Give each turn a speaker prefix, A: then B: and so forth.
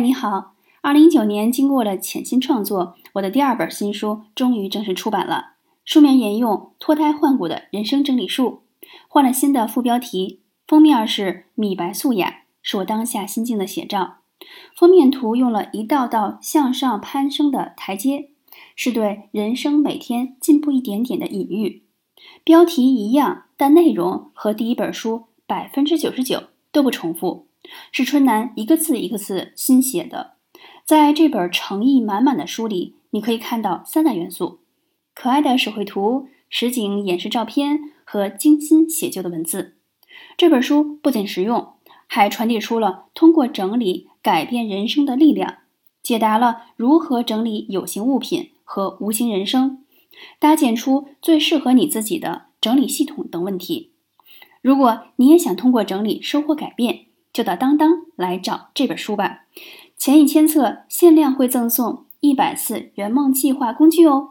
A: 你好！二零一九年，经过了潜心创作，我的第二本新书终于正式出版了。书名沿用脱胎换骨的人生整理术，换了新的副标题，封面是米白素雅，是我当下心境的写照。封面图用了一道道向上攀升的台阶，是对人生每天进步一点点的隐喻。标题一样，但内容和第一本书百分之九十九都不重复。是春楠一个字一个字新写的，在这本诚意满满的书里，你可以看到三大元素：可爱的手绘图、实景演示照片和精心写就的文字。这本书不仅实用，还传递出了通过整理改变人生的力量，解答了如何整理有形物品和无形人生，搭建出最适合你自己的整理系统等问题。如果你也想通过整理收获改变，就到当当来找这本书吧，前一千册限量会赠送一百次圆梦计划工具哦。